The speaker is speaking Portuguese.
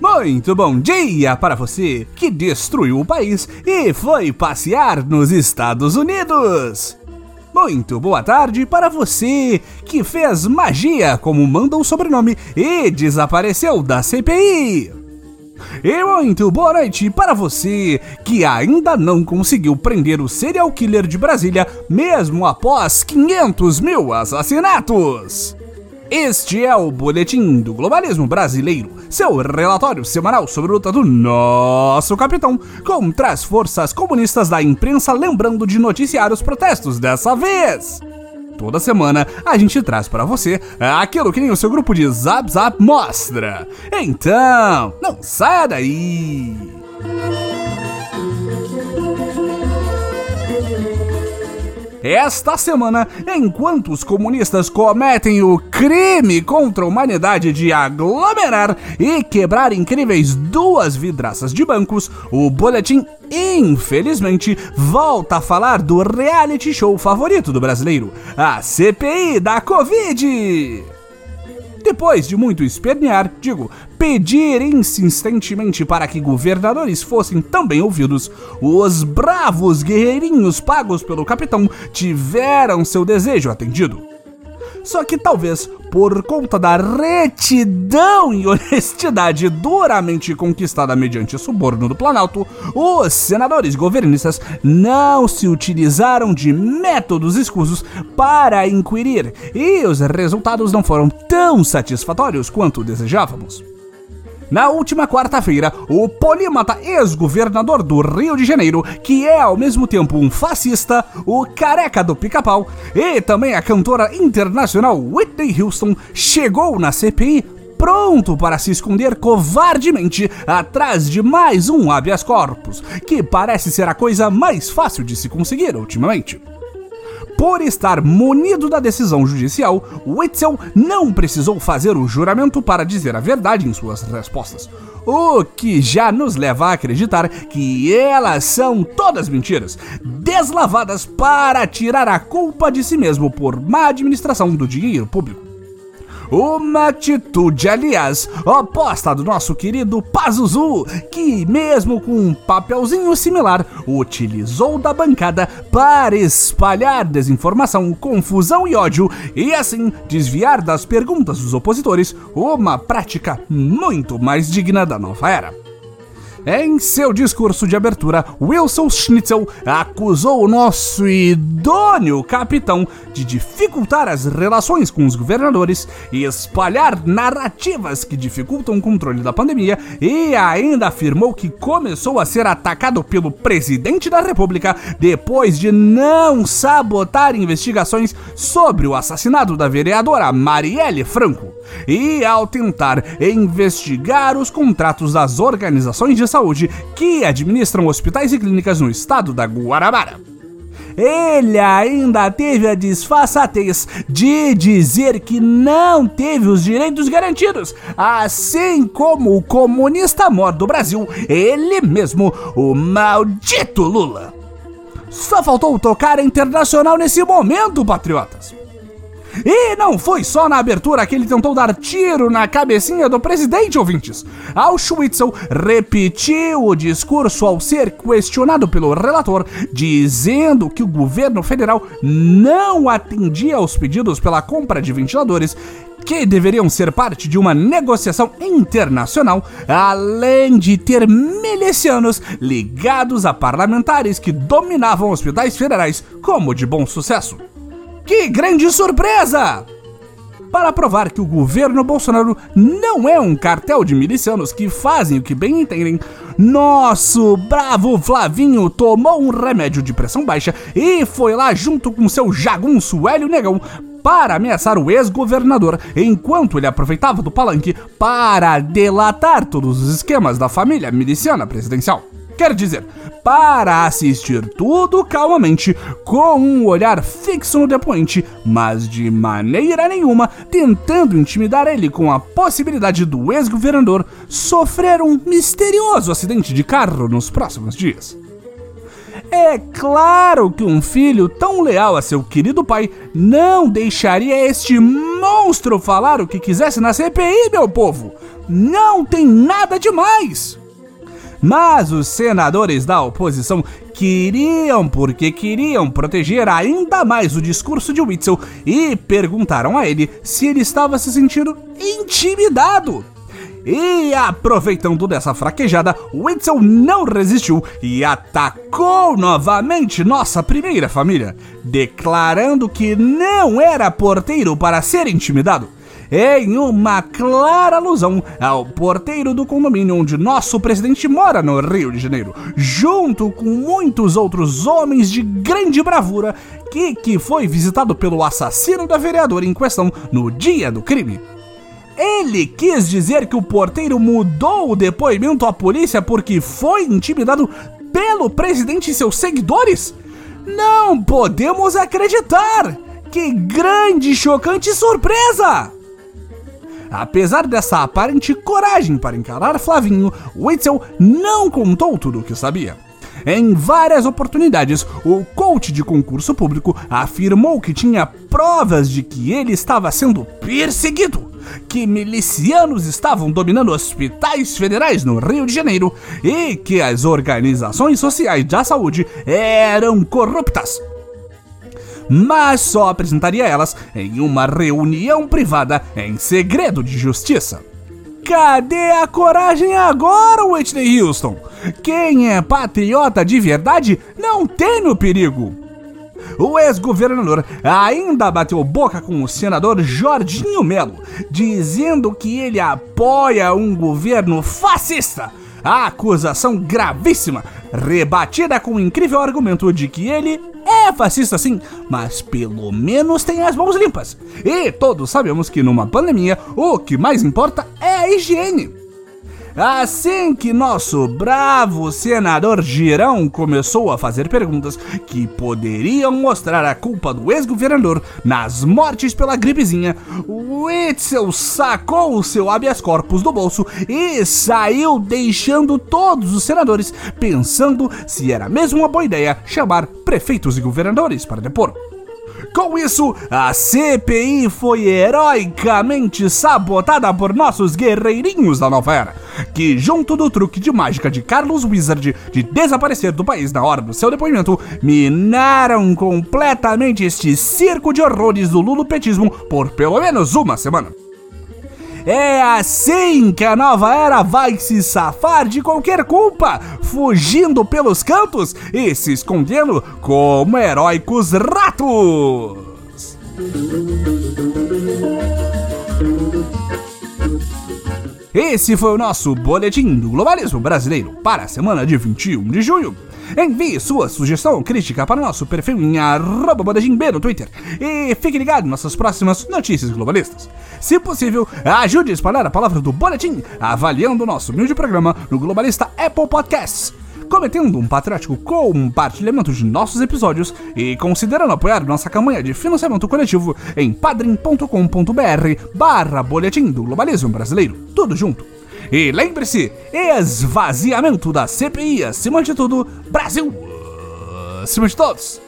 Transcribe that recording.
Muito bom dia para você que destruiu o país e foi passear nos Estados Unidos. Muito boa tarde para você que fez magia como manda o sobrenome e desapareceu da CPI. E muito boa noite para você que ainda não conseguiu prender o serial killer de Brasília, mesmo após 500 mil assassinatos. Este é o Boletim do Globalismo Brasileiro, seu relatório semanal sobre a luta do nosso capitão contra as forças comunistas da imprensa, lembrando de noticiar os protestos dessa vez. Toda semana a gente traz para você aquilo que nem o seu grupo de Zap Zap mostra. Então, não saia daí! Esta semana, enquanto os comunistas cometem o crime contra a humanidade de aglomerar e quebrar incríveis duas vidraças de bancos, o boletim, infelizmente, volta a falar do reality show favorito do brasileiro, a CPI da Covid. Depois de muito espernear, digo, pedir insistentemente para que governadores fossem também ouvidos, os bravos guerreirinhos pagos pelo capitão tiveram seu desejo atendido. Só que talvez por conta da retidão e honestidade duramente conquistada mediante suborno do Planalto, os senadores governistas não se utilizaram de métodos escusos para inquirir e os resultados não foram tão satisfatórios quanto desejávamos. Na última quarta-feira, o polímata ex-governador do Rio de Janeiro, que é ao mesmo tempo um fascista, o careca do pica-pau e também a cantora internacional Whitney Houston, chegou na CPI pronto para se esconder covardemente atrás de mais um habeas corpus, que parece ser a coisa mais fácil de se conseguir ultimamente. Por estar munido da decisão judicial, Witzel não precisou fazer o juramento para dizer a verdade em suas respostas. O que já nos leva a acreditar que elas são todas mentiras, deslavadas para tirar a culpa de si mesmo por má administração do dinheiro público. Uma atitude, aliás, oposta do nosso querido Pazuzu, que, mesmo com um papelzinho similar, utilizou da bancada para espalhar desinformação, confusão e ódio e, assim, desviar das perguntas dos opositores uma prática muito mais digna da nova era. Em seu discurso de abertura, Wilson Schnitzel acusou o nosso idôneo capitão de dificultar as relações com os governadores e espalhar narrativas que dificultam o controle da pandemia e ainda afirmou que começou a ser atacado pelo presidente da República depois de não sabotar investigações sobre o assassinato da vereadora Marielle Franco. E ao tentar investigar os contratos das organizações de saúde que administram hospitais e clínicas no estado da Guarabara. Ele ainda teve a disfarçatez de dizer que não teve os direitos garantidos, assim como o comunista mor do Brasil, ele mesmo, o maldito Lula. Só faltou tocar internacional nesse momento, patriotas. E não foi só na abertura que ele tentou dar tiro na cabecinha do presidente, ouvintes. Auschwitzel repetiu o discurso ao ser questionado pelo relator, dizendo que o governo federal não atendia aos pedidos pela compra de ventiladores que deveriam ser parte de uma negociação internacional, além de ter milicianos ligados a parlamentares que dominavam hospitais federais como de bom sucesso. Que grande surpresa! Para provar que o governo Bolsonaro não é um cartel de milicianos que fazem o que bem entendem, nosso bravo Flavinho tomou um remédio de pressão baixa e foi lá junto com seu jagunço Hélio Negão para ameaçar o ex-governador enquanto ele aproveitava do palanque para delatar todos os esquemas da família miliciana presidencial. Quer dizer, para assistir tudo calmamente, com um olhar fixo no depoente, mas de maneira nenhuma tentando intimidar ele com a possibilidade do ex-governador sofrer um misterioso acidente de carro nos próximos dias. É claro que um filho tão leal a seu querido pai não deixaria este monstro falar o que quisesse na CPI, meu povo. Não tem nada demais. Mas os senadores da oposição queriam, porque queriam proteger ainda mais o discurso de Witzel e perguntaram a ele se ele estava se sentindo intimidado. E aproveitando dessa fraquejada, Witzel não resistiu e atacou novamente nossa primeira família, declarando que não era porteiro para ser intimidado em uma clara alusão ao porteiro do condomínio onde nosso presidente mora no Rio de Janeiro, junto com muitos outros homens de grande bravura que, que foi visitado pelo assassino da vereadora em questão no dia do crime. Ele quis dizer que o porteiro mudou o depoimento à polícia porque foi intimidado pelo presidente e seus seguidores? Não podemos acreditar! Que grande chocante surpresa! Apesar dessa aparente coragem para encarar Flavinho, Witzel não contou tudo o que sabia. Em várias oportunidades, o coach de concurso público afirmou que tinha provas de que ele estava sendo perseguido, que milicianos estavam dominando hospitais federais no Rio de Janeiro e que as organizações sociais da saúde eram corruptas mas só apresentaria elas em uma reunião privada em segredo de justiça. Cadê a coragem agora, Whitney Houston? Quem é patriota de verdade não teme o perigo. O ex-governador ainda bateu boca com o senador Jorginho Melo, dizendo que ele apoia um governo fascista. A acusação gravíssima, rebatida com o incrível argumento de que ele é fascista sim, mas pelo menos tem as mãos limpas. E todos sabemos que numa pandemia o que mais importa é a higiene. Assim que nosso bravo senador Girão começou a fazer perguntas que poderiam mostrar a culpa do ex-governador nas mortes pela gripezinha, Witzel sacou o seu habeas corpus do bolso e saiu deixando todos os senadores pensando se era mesmo uma boa ideia chamar prefeitos e governadores para depor. Com isso, a CPI foi heroicamente sabotada por nossos guerreirinhos da nova era, que, junto do truque de mágica de Carlos Wizard de desaparecer do país na hora do seu depoimento, minaram completamente este circo de horrores do lulopetismo por pelo menos uma semana. É assim que a nova era vai se safar de qualquer culpa, fugindo pelos cantos e se escondendo como heróicos ratos. Esse foi o nosso boletim do globalismo brasileiro para a semana de 21 de junho. Envie sua sugestão ou crítica para o nosso perfil em arroba no Twitter e fique ligado em nossas próximas notícias globalistas. Se possível, ajude a espalhar a palavra do boletim avaliando o nosso humilde programa no Globalista Apple Podcasts cometendo um patriótico compartilhamento de nossos episódios e considerando apoiar nossa campanha de financiamento coletivo em padrim.com.br barra boletim do globalismo brasileiro. Tudo junto. E lembre-se, esvaziamento da CPI acima de tudo, Brasil acima de todos.